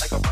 like a